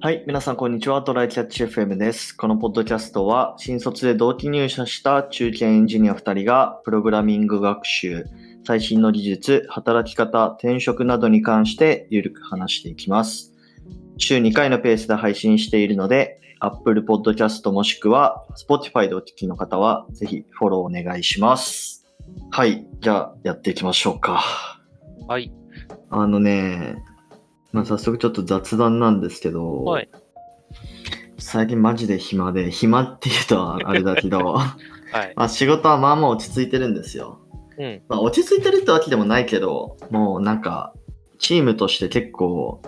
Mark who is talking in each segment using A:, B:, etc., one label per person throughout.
A: はい、皆さんこんにちは。トライキャッチ FM です。このポッドキャストは、新卒で同期入社した中堅エンジニア2人が、プログラミング学習、最新の技術、働き方、転職などに関してゆるく話していきます。週2回のペースで配信しているので、Apple Podcast もしくは Spotify でお聞きの方は、ぜひフォローお願いします。はい、じゃあやっていきましょうか。
B: はい。
A: あのね、まあ、早速ちょっと雑談なんですけど、
B: はい。
A: 最近マジで暇で、暇っていうとあれだけど、
B: はい。
A: まあ仕事はまあまあ落ち着いてるんですよ。
B: うん。
A: まあ落ち着いてるってわけでもないけど、もうなんか、チームとして結構、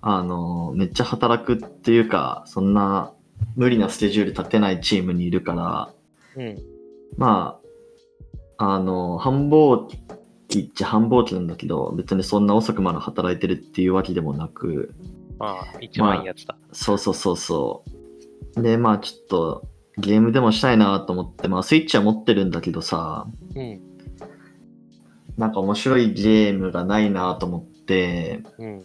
A: あの、めっちゃ働くっていうか、そんな無理なスケジュール立てないチームにいるから、
B: うん。
A: まあ、あの、繁忙期っちゃ繁忙期なんだけど、別にそんな遅くまで働いてるっていうわけでもなく、
B: まあ、一番いいやつだ。
A: そうそうそうそう。で、まあちょっとゲームでもしたいなと思って、まあスイッチは持ってるんだけどさ、
B: うん。
A: なんか面白いゲームがないなと思って、
B: うん。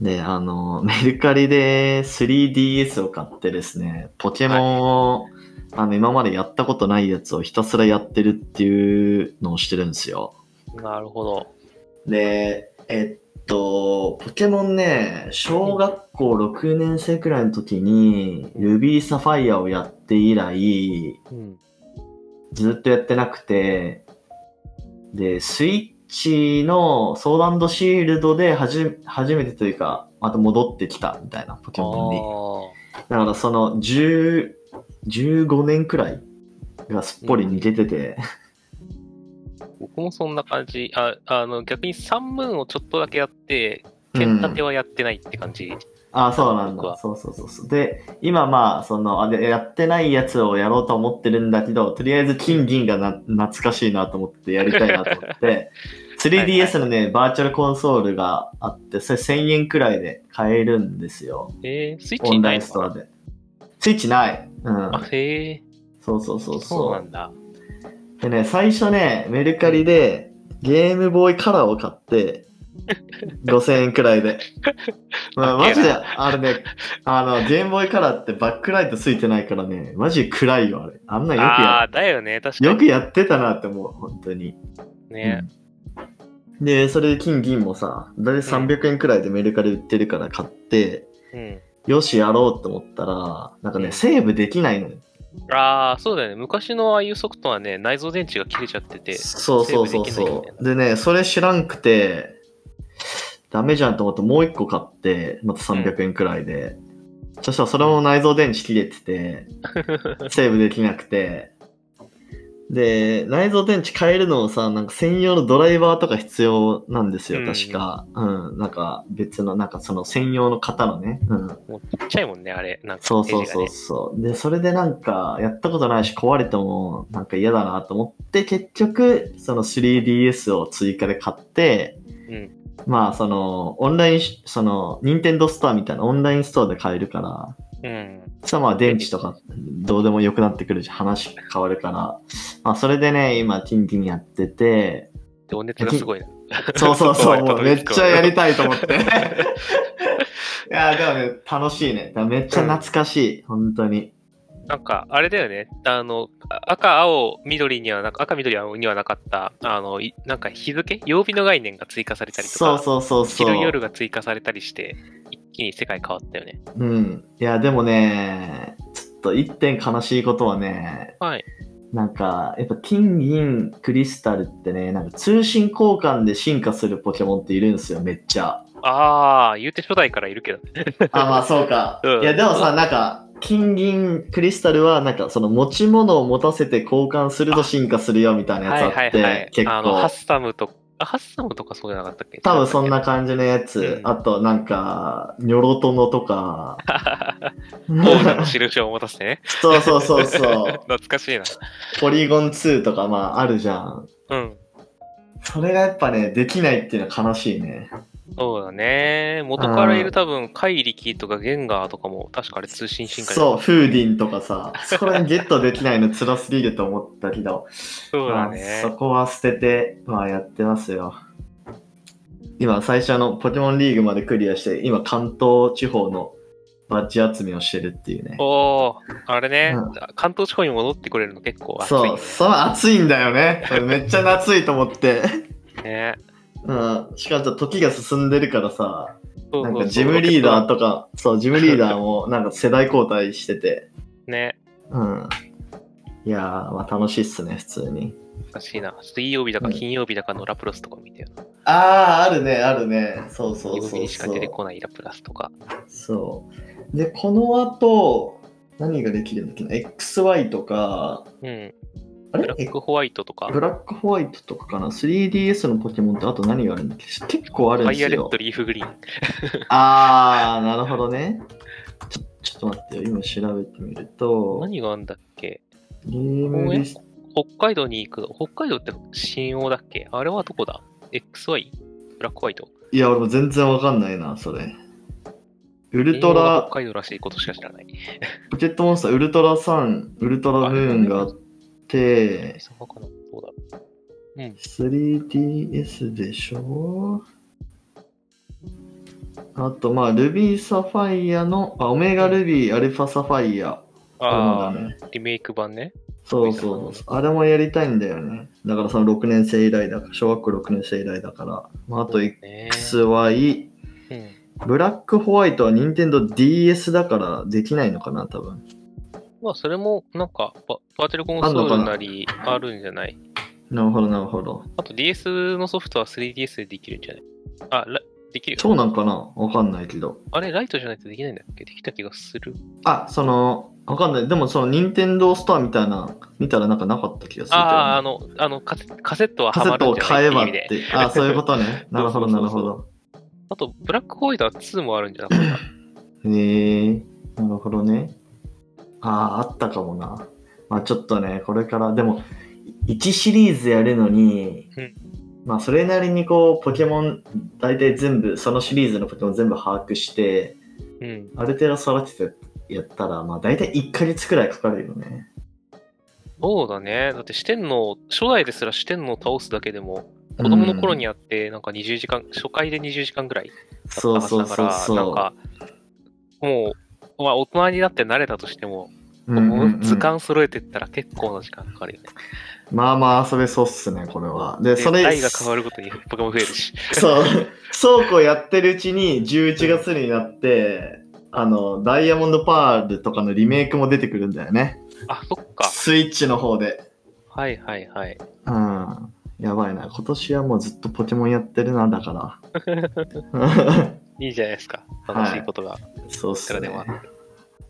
A: で、あの、メルカリで 3DS を買ってですね、ポケモンを、あの、今までやったことないやつをひたすらやってるっていうのをしてるんですよ。
B: なるほど。
A: で、えっと、ポケモンね、小学校6年生くらいの時に、ルビーサファイアをやって以来、
B: うん。
A: ずっとやってなくて、で、スイッチのソードアンドシールドで初めてというか、また戻ってきたみたいなポケモンに。
B: あ
A: だからその10、15年くらいがすっぽり似ててて、
B: あ。僕もそんな感じ。あ、あの、逆にサンムーンをちょっとだけやって、剣立てはやってないって感じ。
A: あそうなんだ。そうそうそうそう。で、今まあ、その、あでやってないやつをやろうと思ってるんだけど、とりあえず金銀がな懐かしいなと思ってやりたいなと思って、3DS のね、バーチャルコンソールがあって、それ1000円くらいで買えるんですよ。
B: えー、スイッチ
A: オンラインストアで。スイッチない。うん。
B: あ、へえ。
A: そうそうそう
B: そうな
A: そ
B: んだ。
A: う。でね、最初ね、メルカリでゲームボーイカラーを買って、5000円くらいで。まあ、マジで、あれね、あの、ゲームボーイカラーってバックライトついてないからね、マジで暗いよ、あれ。あんなんよく
B: あ
A: や
B: あー、だよね。確かに。
A: よくやってたなって思う、本当に。
B: ね。
A: うんで、それで金銀もさ、だいたい300円くらいでメルカリ売ってるから買って、
B: うん。
A: よし、やろうと思ったら、なんかね、
B: うん
A: セーブできないのよ。
B: ああ、そうだよね。昔のああいうソフトはね、内蔵電池が切れちゃってて。
A: そうそうそうそ
B: う
A: でね、それ知らんくて、ダメじゃんと思ってもう一個買って、また300円くらいで。そしたらそれも内蔵電池切れてて、セーブできなくて。で、内蔵電池変えるのもさ、なんか専用のドライバーとか必要なんですよ、
B: うん
A: 確か。うん、なんか別の、なんかその専用の型のね。うん。
B: もうちっちゃいもんね、あれ。なんか
A: そうそうそう
B: エ
A: そう。で、それでなんか、やったことないし、壊れてもなんか嫌だなと思って、結局、その 3DS を追加で買って、
B: レがね。
A: まあ、その、オンラインし、その、任天堂ストアみたいなオンラインストアで買えるから、
B: うん。うん。
A: そしたらまあ、電池とか、どうでも良くなってくるし、話変わるから、まあ、それでね、今、キンキンやってて、
B: 情熱がすごいな。
A: そうそうそう、もうめっちゃやり
B: た
A: たいと思って。いや、でもね、楽しいね。めっちゃ懐かしい、本当に。
B: なんか、あれだよね。あの、あ赤、青、緑にはな、赤、緑青にはなかった、あの、いなんか日付？曜日の概念が追加されたりとか、
A: そうそうそうそう。
B: 昼夜が追加されたりして、一気に世界変わったよね。
A: うん。いや、でもね、ちょっと一点悲しいことはね、
B: はい。
A: なんか、やっぱ金銀クリスタルってね、なんか通信交換で進化するポケモンっているんですよ、めっちゃ。
B: あー、言うて初代からいるけどね。
A: あ、まあそうか。
B: うん
A: いや、でもさ、なんか、金銀クリスタルは、なんかその持ち物を持たせて交換すると進化するよみたいなやつあって、結
B: あの、ハッ
A: 構。
B: サムと、あ、ハッサムとかそうじゃなかったっけ？
A: 多分そんな感じのやつ。
B: うん
A: あと、なんか、ニョロトノとか。
B: 王者の印を持たせてね。
A: そうそうそうそう。
B: 懐かしいな。
A: ポリゴン2とか、まあ、あるじゃん。
B: うん。
A: それがやっぱね、できないっていうのは悲しいね。
B: そうだね。元からいる多分、怪力とかゲンガーとかも、確かあれ通信進化
A: そう、フーディンとかさ、そこら辺ゲットできないの辛すぎると思ったけど、
B: そうだ
A: まあ、
B: ね
A: そ。こは捨てて、まあやってますよ。今最初のポケモンリーグまでクリアして、今関東地方のバッジ集めをしてるっていうね。
B: おー、あれね、
A: うん
B: 関東地方に戻ってくれるの結構熱い
A: そう、
B: よ
A: そう、暑いんだよね。めっちゃ夏いと思って。
B: ね。
A: うん、しかも時が進んでるからさ、なんかジムリーダーとか、そう、ジムリーダーもなんか世代交代してて、
B: ね。
A: うん。いやー、まあ楽しいっすね、普通に。
B: 難しいな。水曜日だか
A: うん
B: 金曜日だかのラプラスとか見てよな。
A: あー、あるね、あるね。そうそうそう
B: 曜日にしか
A: そう
B: 出てこないラプラスとか。
A: そう。で、この後、何ができるんだっけな ?XY とか、
B: うん。
A: あれ？
B: ブラックホワイトとか、
A: ブラックホワイトとかかな ?3DS のポケモンってあと何があるんだっけ結構あるんですよ
B: ファイアレッド、。リーフグリーン。
A: あー、なるほどね。ちょちょっと待ってよ、今調べてみると、
B: 何があんだっけ？
A: ゲームリスト、
B: 北海道に行く。北海道って新大だっけ？あれはどこだ ?XY? ブラックホワイト？
A: いや、俺も全然わかんないな、それ。ウルトラ
B: 北、海道らしいことしか知らない。
A: ポケットモンスター、ウルトラサン、ウルトラムーンがあって、
B: そうかなどうだろう。うん。
A: 3DS でしょ？あと、まあ、ルビーサファイアの、あ、オメガルビー、アルファサファイア。
B: ああ、
A: ね。
B: リメイク版ね。
A: そうそうそう。あれもやりたいんだよね。だからその6年生以来だから、小学校6年生以来だから。まあ、あと
B: ね
A: XY、
B: うん。
A: ブラックホワイトは任天堂 DS だからできないのかな、多分。
B: まあ、それも、なんか、ババーチャルコンソールなりあるんじゃない？
A: なるほど、なるほど。
B: あと DS のソフトは 3DS でできるんじゃない？あ、ラできるよ。
A: そうなんかな？わかんないけど。
B: あれ、ライトじゃないとできないんだっけ？できた気がする。
A: あ、その、わかんない。でもその任天堂ストアみたいな、見たらなんかなかった気がする
B: ああ、あの、あのカセ、カセットは
A: カセットを
B: ハマるんじゃな
A: 買えばっ
B: いっていう意味で。
A: て。あ、そういうことね。なるほど、なるほど。
B: あと、ブラックホワイトは2もあるんじゃなかった？
A: へえなるほどね。ああ、あったかもな。まあちょっとね、これから、でも、1シリーズやるのに、
B: うん
A: まあそれなりにこう、ポケモン、大体全部、そのシリーズのポケモン全部把握して、
B: うん。
A: ある程度育ててやったら、まあ大体1ヶ月くらいかかるよね。
B: そうだね。だって四天王、初代ですら四天王を倒すだけでも、子供の頃にやって、なんか20時間、初回で20時間ぐらいだった
A: そう
B: はず
A: そうそう
B: だから、
A: そう。
B: なんか、もう、まあ大人になって慣れたとしても、
A: うんうんうん
B: 図鑑揃えてったら結構な時間かかるよね。
A: まあまあ遊べそうっすね、これは。で、それ、
B: 台が変わるごとにポケモン増えるし。
A: そう、倉庫やってるうちに11月になって、あの、ダイヤモンドパールとかのリメイクも出てくるんだよね。
B: あ、そっか。
A: スイッチの方で。
B: はいはいはい。
A: うん。やばいな。今年はもうずっとポケモンやってるな、だから。
B: いいじゃないですか。楽しいことが。
A: そうっすね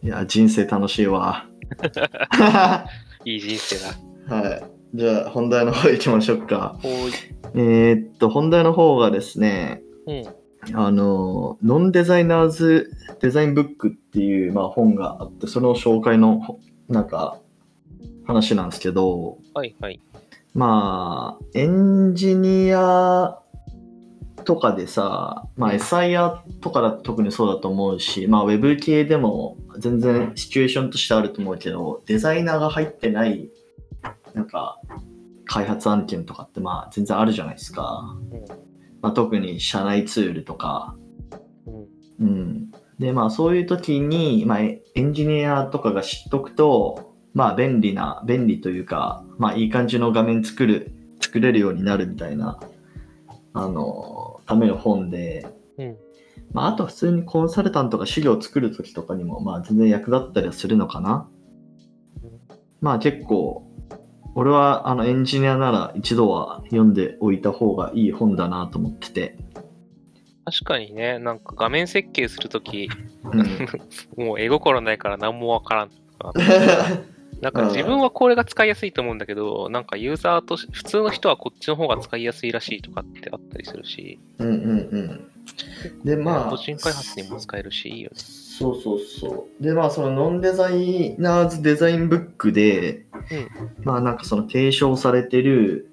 B: い
A: や、人生楽しいわ。
B: いい人生だ。
A: はい。じゃあ、本題の方行きましょうか。えーっと、本題の方がですね、
B: うん。
A: あの、ノンデザイナーズデザインブックっていう、まあ、本があって、その紹介の、ほなんか、話なんですけど、
B: はいはい。
A: まあ、エンジニアとかでさ、まあ、SIR とかだと特にそうだと思うし、まあ、ウェブ系でも全然シチュエーションとしてあると思うけど、デザイナーが入ってない、なんか、開発案件とかって、まあ、全然あるじゃないですか。まあ、特に社内ツールとか、
B: うん。
A: うん。で、まあそういう時に、まあエンジニアとかが知っとくと、まあ便利な、便利というか、まあいい感じの画面作る、作れるようになるみたいな、あの、ための本で、
B: うん。
A: まああと普通にコンサルタントが資料を作る時とかにも、まあ全然役立ったりはするのかな。まあ結構、俺はあのエンジニアなら一度は読んでおいた方がいい本だなと思ってて。
B: 確かにね、なんか画面設計するとき、
A: うん。
B: もう絵心ないから何もわからん。なんか自分はこれが使いやすいと思うんだけど、なんかユーザーとし、普通の人はこっちの方が使いやすいらしいとかってあったりするし、
A: うんうんうん。で、まあ、
B: 個人開発にも使えるし、いいよね。
A: そうそうそう。で、まあ、そのノンデザイナーズデザインブックで、まあ、なんかその提唱されてる、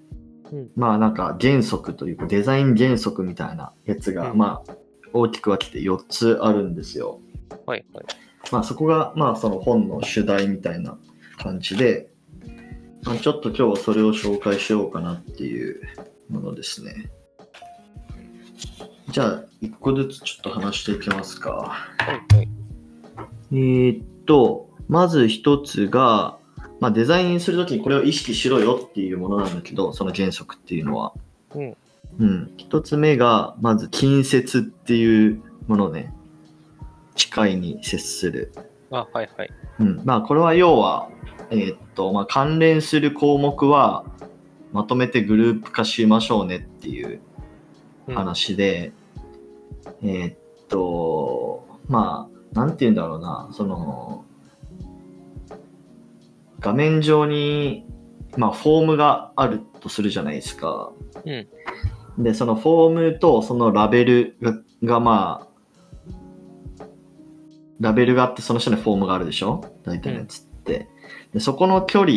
B: うん
A: まあ、なんか原則というか、デザイン原則みたいなやつが、
B: うん
A: まあ、大きく分けて4つあるんですよ。
B: はいはい。
A: まあ、そこが、まあ、その本の主題みたいな感じで、まあ、ちょっと今日はそれを紹介しようかなっていうものですね。じゃあ、一個ずつちょっと話していきますか。えーっと、まず一つが、まあ、デザインするときにこれを意識しろよっていうものなんだけど、その原則っていうのは。
B: うん。
A: うん。一つ目が、まず近接っていうものね。近いに接する。
B: あ、はいはい。
A: うん。まあ、これは要は、えーっと、まあ、関連する項目は、まとめてグループ化しましょうねっていう
B: うん、
A: 話で、えーっと、まあ、なんて言うんだろうな、その、画面上に、まあ、フォームがあるとするじゃないですか。
B: うん。
A: で、そのフォームとそのラベルが、がまあ、ラベルがあって、その下にフォームがあるでしょ？大体のやつって。で、そこの距離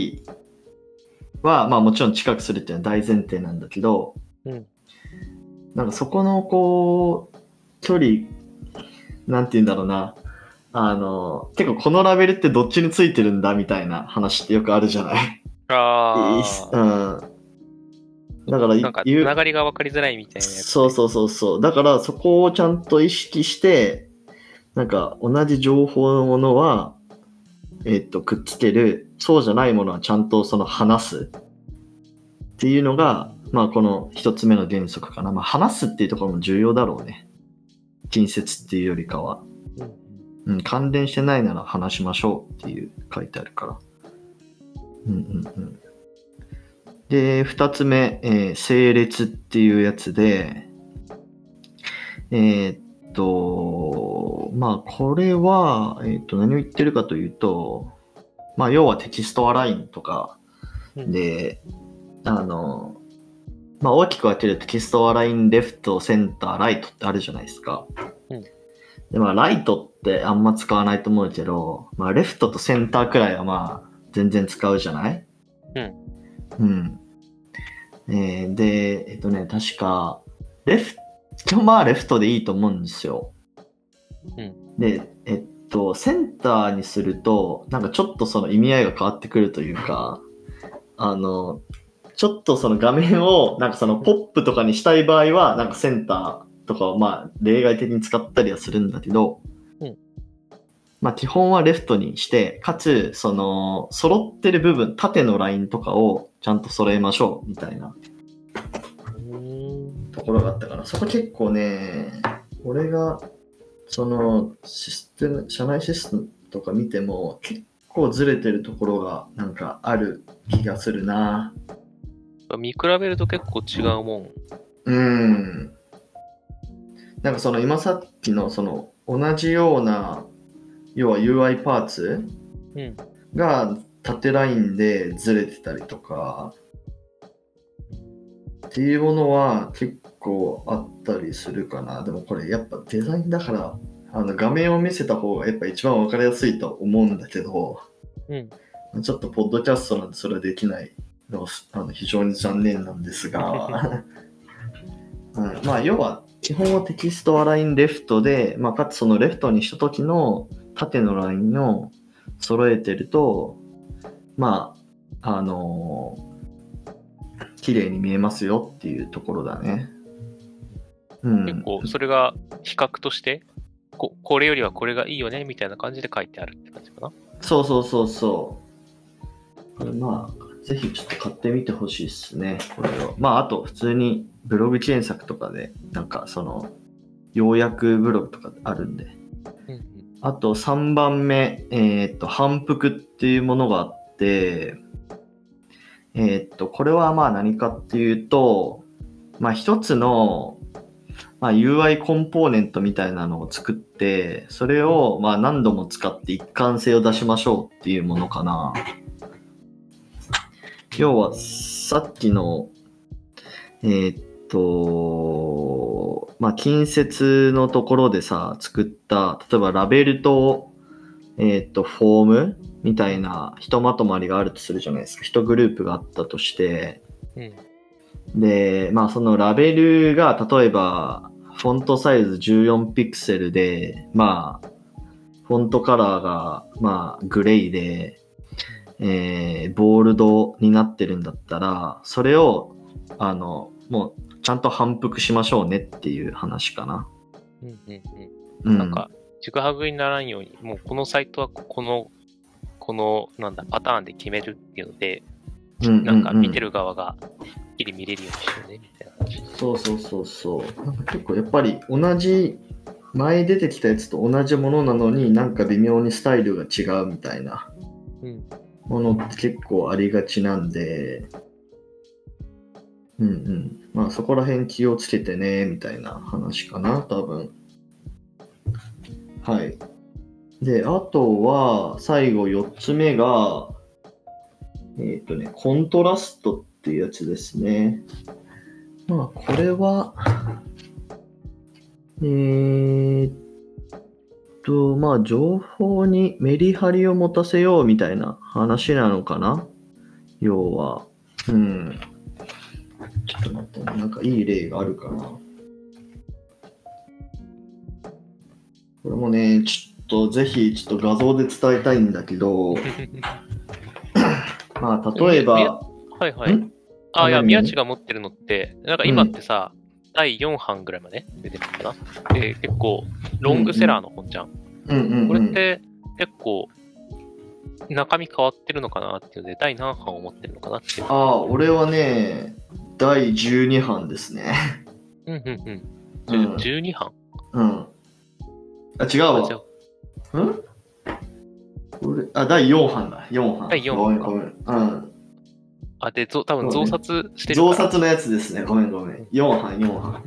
A: は、まあもちろん近くするっていうのは大前提なんだけど、
B: うん。
A: なんかそこのこう、距離、なんて言うんだろうな。あの、結構このラベルってどっちについてるんだみたいな話ってよくあるじゃない？
B: あ
A: う
B: あ。
A: ん。だから
B: なんか、
A: 言う
B: つながりが分かりづらいみたいな。
A: そうそうそうそう。だからそこをちゃんと意識して、なんか同じ情報のものは、えっと、くっつける。そうじゃないものはちゃんとその話す。っていうのが、まあこの一つ目の原則かな。まあ話すっていうところも重要だろうね。近接っていうよりかは。
B: うん。
A: うん、関連してないなら話しましょうっていう書いてあるから。うんうんうん。で、二つ目、えー整列っていうやつで、えーっと、まあこれは、えーっと何を言ってるかというと、まあ要はテキストアラインとか
B: うん、
A: で、あの、まあ大きく分けるとテキストアラインレフト、センター、ライトってあるじゃないですか。
B: うん
A: で、まあ、ライトってあんま使わないと思うけど、まあ、レフトとセンターくらいはまあ、全然使うじゃない？
B: うん。
A: うん。えーで、えっとね、確か、レフト、まあ、レフトでいいと思うんですよ。
B: うん。
A: で、えっと、センターにすると、なんかちょっとその意味合いが変わってくるというか、あの、ちょっとその画面を、なんかそのポップとかにしたい場合は、なんかセンターとかをまあ例外的に使ったりはするんだけど、
B: うん。
A: まあ基本はレフトにして、かつ、その、揃ってる部分、縦のラインとかをちゃんと揃えましょう、みたいな
B: うん
A: ところがあったから、そこ結構ね、俺が、その、システム、社内システムとか見ても、結構ずれてるところが、なんかある気がするな。
B: 見比べると結構違うもん。
A: うん。なんかその、今さっきの、その、同じような、要は UI パーツ
B: うん。
A: が縦ラインでずれてたりとか、っていうものは結構あったりするかな。でもこれやっぱデザインだから、あの画面を見せた方がやっぱ一番わかりやすいと思うんだけど、
B: うん。
A: ちょっとポッドキャストなんでそれはできないのはあの非常に残念なんですが、うん、まあ要は基本は text-align left で、まあ、かつそのレフトにした時の縦のラインを揃えてると、まあ、あのー綺麗に見えますよっていうところだね。うん。
B: 結構、それが比較として、ここれよりはこれがいいよねみたいな感じで書いてあるって感じかな？
A: そうそうそうそう。これまあ、ぜひちょっと買ってみてほしいですね、これを。まあ、あと、普通にブログ検索とかで、なんかその、要約ブログとかあるんで。
B: うん
A: あと、3番目、えーっと、反復っていうものがあって、えーっと、これはまあ何かっていうと、まあ一つの、まあ、UI コンポーネントみたいなのを作って、それをまあ何度も使って一貫性を出しましょうっていうものかな。要は、さっきの、えーっと、まあ、近接のところでさ、作った、例えばラベルと、えーっと、フォームみたいなひとまとまりがあるとするじゃないですか。一グループがあったとして、
B: うん。
A: で、まあそのラベルが例えばフォントサイズ14ピクセルで、まあフォントカラーがまあグレーで、えーボールドになってるんだったら、それをあのもうちゃんと反復しましょうねっていう話かな。
B: うんうん
A: う
B: うんん。なんか、ちぐはぐにならんように、もうこのサイトはこの、この、なんだ、パターンで決めるっていうので、なんか見て
A: る。
B: る側が、はっきり見れるようにしようね、みたいな話。
A: そうそうそうそう。なんか結構やっぱり同じ、前出てきたやつと同じものなのになんか微妙にスタイルが違うみたいな。ものって結構ありがちなんで、うんうん。まあそこら辺気をつけてね、みたいな話かな、多分。はい。で、あとは、最後4つ目が、えっ、とね、コントラストっていうやつですね。まあ、これは、えーっと、まあ、情報にメリハリを持たせようみたいな話なのかな？要は。うん。ちょっと待ってね、なんかいい例があるかな。これもね、ちょっとぜひちょっと画像で伝えたいんだけど、まあ、例えば、
B: はいはい
A: ん。
B: あ、いや、
A: 何
B: 宮地が持ってるのって、なんか今ってさ、第4版ぐらいまで出てるのかな？で、結構、ロングセラーの本じゃん。
A: うんうん、うん。
B: これって、結構、中身変わってるのかなっていうので、第何版を持ってるのかなっていう。
A: ああ、俺はね、第12版ですね。
B: うんうんうん。
A: うん
B: じゅ12版？
A: うん。あ、違う
B: あ、
A: わ
B: じゃ。あ
A: ん？俺あ、第4版だ。4版。
B: 第四
A: ごめん
B: 版
A: ごめん。うん。
B: あ、で、ぞ多分増刷してる
A: 増
B: から。
A: 刷のやつですね。ごめんごめん。4版、4版。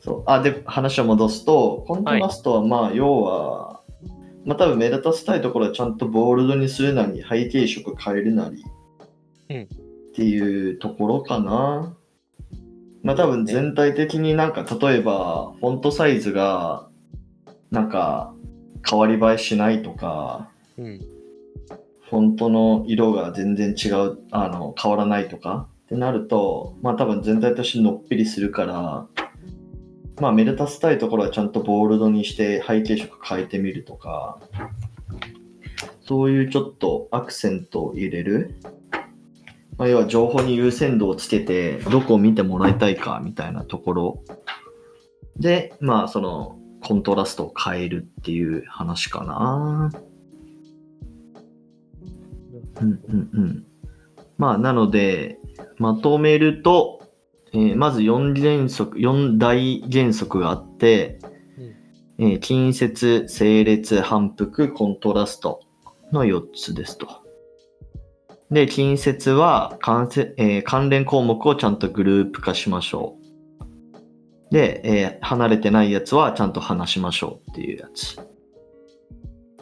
A: そう。あ、で、話を戻すと、コントラストは、まあ、要は、まあ、多分目立たせたいところはちゃんとボールドにするなり、背景色変えるなり、
B: うん
A: っていうところかな。まあ、多分全体的になんか、例えば、フォントサイズが、なんか、変わり映えしないとか、
B: うん。
A: フォントの色が全然違う、あの、変わらないとかってなると、まあ多分全体としてのっぺりするから、まあ目立たせたいところはちゃんとボールドにして背景色変えてみるとか、そういうちょっとアクセントを入れる。まあ、要は情報に優先度をつけて、どこを見てもらいたいかみたいなところで、まあそのコントラストを変えるっていう話かな。うんうんうん。まあ、なので、まとめると、えーまず4原則、4大原則があって、えー近接、整列、反復、コントラストの4つですと。で、近接は関せ、えー関連項目をちゃんとグループ化しましょう。で、えー離れてないやつはちゃんと話しましょうっていうやつ。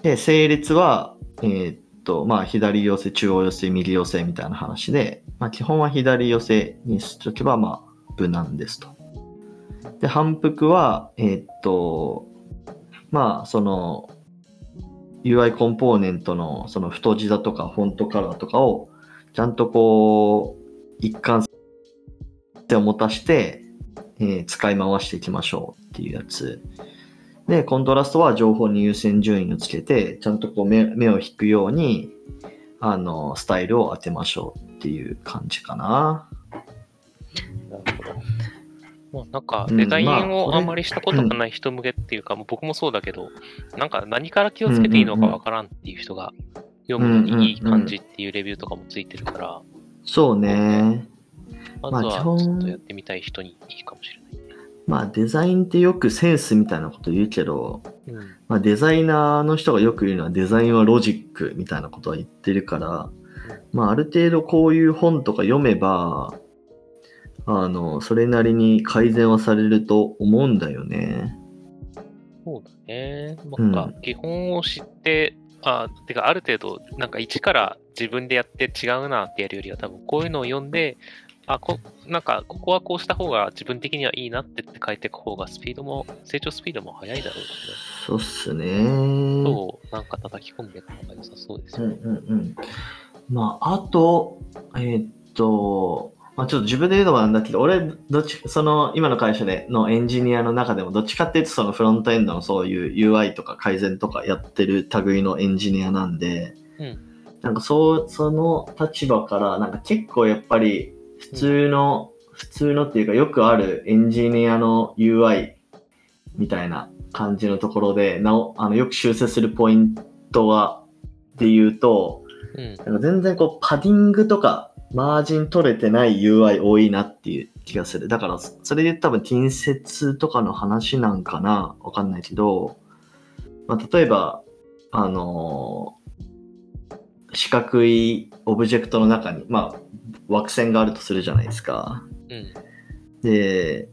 A: で、整列は、えーっと、まあ、左寄せ、中央寄せ、右寄せみたいな話で、まあ、基本は左寄せにしとけば、まあ、無難ですと。で、反復は、えーっと、まあ、その、UI コンポーネントのその太字だとかフォントカラーとかをちゃんとこう一貫性を持たして、えー使い回していきましょうっていうやつ。で、コントラストは情報に優先順位をつけて、ちゃんとこう目目を引くように、あの、スタイルを当てましょうっていう感じかな。
B: なるほど。まあ、なんか、
A: うん
B: デザインをあんまりしたことがない人向けっていうか、もう僕もそうだけど、なんか何から気をつけていいのかわからんっていう人が読むのにいい感じっていうレビューとかもついてるから、
A: そうね。
B: まずはちょっとやってみたい人にいいかもしれない。
A: まあデザインってよくセンスみたいなこと言うけど、
B: うん。
A: まあ、デザイナーの人がよく言うのはデザインはロジックみたいなことは言ってるから、まあ、ある程度こういう本とか読めば、あの、それなりに改善はされると思うんだよね。
B: そうだね。
A: うん
B: なんか、基本を知って、あ、てか、ある程度、なんか一から自分でやって違うなってやるよりは、多分こういうのを読んで、あ、こ、なんか、ここはこうした方が自分的にはいいなってって書いていく方が、スピードも、成長スピードも速いだろうしね。
A: そうっすね。
B: そう、なんか叩き込んでいくのが良さそうです
A: うん
B: よね。
A: うんうん。まあ、あと、えーっと、まあ、ちょっと自分で言うのもなんだけど、俺、どっち、その、今の会社でのエンジニアの中でも、どっちかっていうと、そのフロントエンドのそういう UI とか改善とかやってる類のエンジニアなんで、
B: うん
A: なんかそう、その立場から、なんか結構やっぱり、普通の普通のっていうかよくあるエンジニアの UI みたいな感じのところで、なお、あの、よく修正するポイントは、で言うと、
B: うん。
A: なんか全然こう、パディングとか、マージン取れてない UI 多いなっていう気がする。だから、そそれで多分、近接とかの話なんかなわかんないけど、まあ、例えば、あのー四角いオブジェクトの中に、まあ、枠線があるとするじゃないですか。
B: うん。
A: で、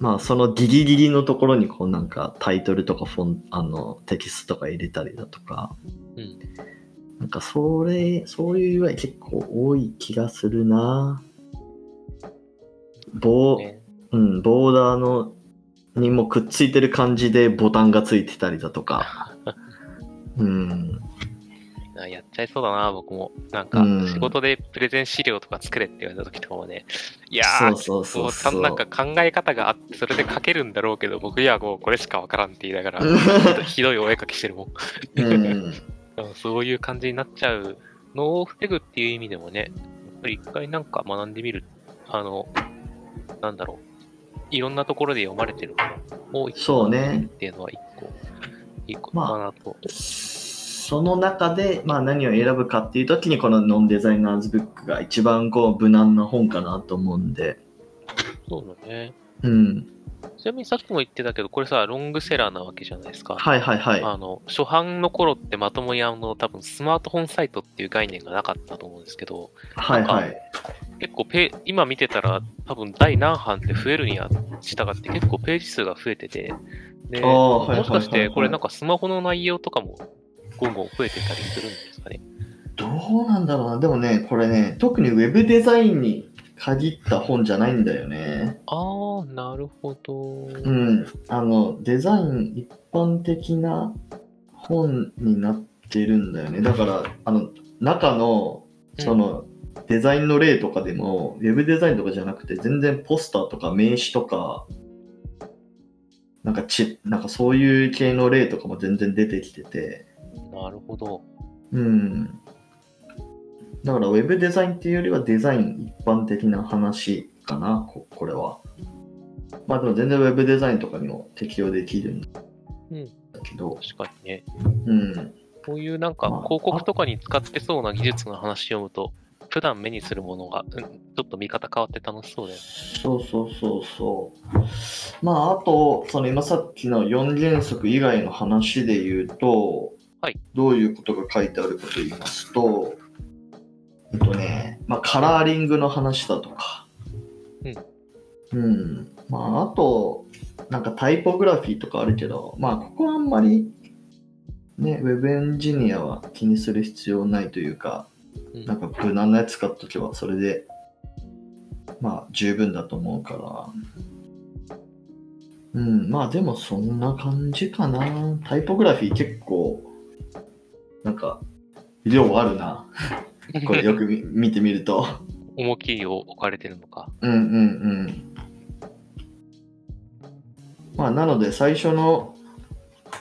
A: まあ、そのギリギリのところに、こうなんかタイトルとかフォン、あの、テキストとか入れたりだとか、
B: うん。
A: なんかそれ、そういう UI 結構多い気がするなボ,、
B: ね
A: うん、ボーダーのにもくっついてる感じでボタンがついてたりだとか。うん。
B: あやっちゃいそうだな、僕も。なんか
A: うん、
B: 仕事でプレゼン資料とか作れって言われた時とかもね、いやー、
A: そうそうそう
B: ボ
A: そう。
B: なんか考え方があって、それで書けるんだろうけど、僕にはもうこれしかわからんって言いながら、ひどいお絵描きしてるもん。
A: うん。
B: うんそういう感じになっちゃうのを防ぐっていう意味でもね、やっぱり一回なんか学んでみる。あの、なんだろう。いろんなところで読まれてるものを一個っていうのは一個、いいことかなと。
A: その中で、まあ、何を選ぶかっていう時にこのノンデザイナーズブックが一番こう無難な本かなと思うんで。
B: そうだね。
A: うん。
B: ちなみにさっきも言ってたけど、これさ、ロングセラーなわけじゃないですか。
A: はいはいはい。
B: あの、初版の頃ってまともにあの、多分スマートフォンサイトっていう概念がなかったと思うんですけど、
A: はいはい。
B: 結構ペ、今見てたら多分第何版って増えるには従って結構ページ数が増えてて、で、もしかしてこれなんかスマホの内容とかも今後増えてたりするんですかね。
A: どうなんだろうな。でもね、これね、特にウェブデザインに限った本じゃないんだよね。
B: ああ、なるほど。
A: うん。あの、デザイン一般的な本になってるんだよね。だから、あの、中の、その、デザインの例とかでも、ウェブデザインとかじゃなくて、全然ポスターとか名刺とか、なんかち、なんかそういう系の例とかも全然出てきてて、
B: なるほど。
A: うん。だから、ウェブデザインっていうよりはデザイン一般的な話かな、ここれは。まあでも全然ウェブデザインとかにも適用できるんだ
B: うん
A: けど、
B: 確かにね。
A: うん。
B: こういうなんか
A: まあ
B: 広告とかに使ってそうな技術の話読むと、普段目にするものが、うん、ちょっと見方変わって楽しそうだよね。
A: そうそうそうそう。まあ、あと、その今さっきの4原則以外の話で言うと、
B: はい。
A: どういうことが書いてあるかと言いますと、えっとね、まあ、カラーリングの話だとか、
B: うん。
A: うん。まあ、あと、なんかタイポグラフィーとかあるけど、まあ、ここはあんまり、ね、ウェブエンジニアは気にする必要ないというか、
B: うん。
A: なんか無難なやつ使っとけばそれでまあ十分だと思うから。うん。まあでもそんな感じかな。タイポグラフィー結構なんか量あるな。これよく見見てみると。
B: 重きを置かれてるのか。
A: うんうんうん。まあなので最初の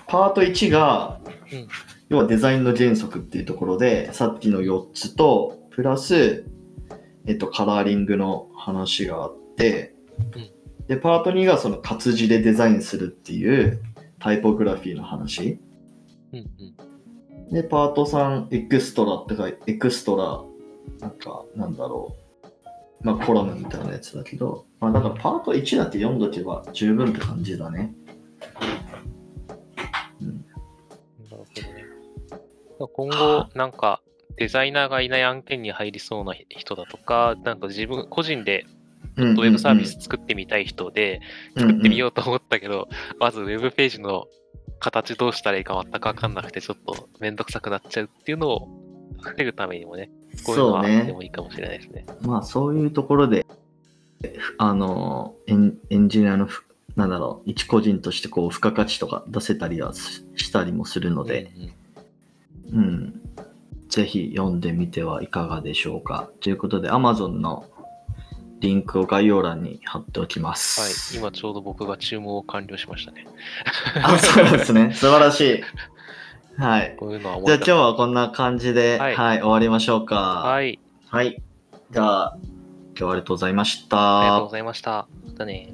A: パート1が、
B: うん。
A: 要はデザインの原則っていうところでさっきの4つとプラス、えっと、カラーリングの話があって、
B: うん。
A: でパート2がその活字でデザインするっていうタイポグラフィーの話。
B: うんうん。
A: でパート3エクストラって書いてエクストラなんかなんだろう。まあコラムみたいなやつだけど。まあだからパート1だけ読んどけば十分って感じだね。
B: なるほどね。今後、なんか、デザイナーがいない案件に入りそうな人だとか、なんか自分、個人で
A: ウ
B: ウェブサービス作ってみたい人で、作ってみようと思ったけど、まずウェブページの形どうしたらいいか全くわかんなくて、ちょっとめんどくさくなっちゃうっていうのを防ぐためにもね、こういうの
A: そう
B: はあって
A: ね
B: もいいかもしれないですね。
A: まあそういうところであのエンエンジニアのふなんだろう一個人としてこう付加価値とか出せたりはししたりもするので、
B: うんうん
A: うん、ぜひ読んでみてはいかがでしょうか。ということで、Amazon のリンクを概要欄に貼っておきま
B: はい、
A: す。
B: 今ちょうど僕が注文を完了しましたね。
A: あ、そうなんですね。素晴らしい。はい。
B: こういうのは思
A: じゃあ今日はこんな感じで、は、
B: はいい
A: 終わりましょうか。
B: はい。
A: はい。じゃあ、今日はありがとうございまし
B: ありがとう
A: た
B: ご。ざいました。またね。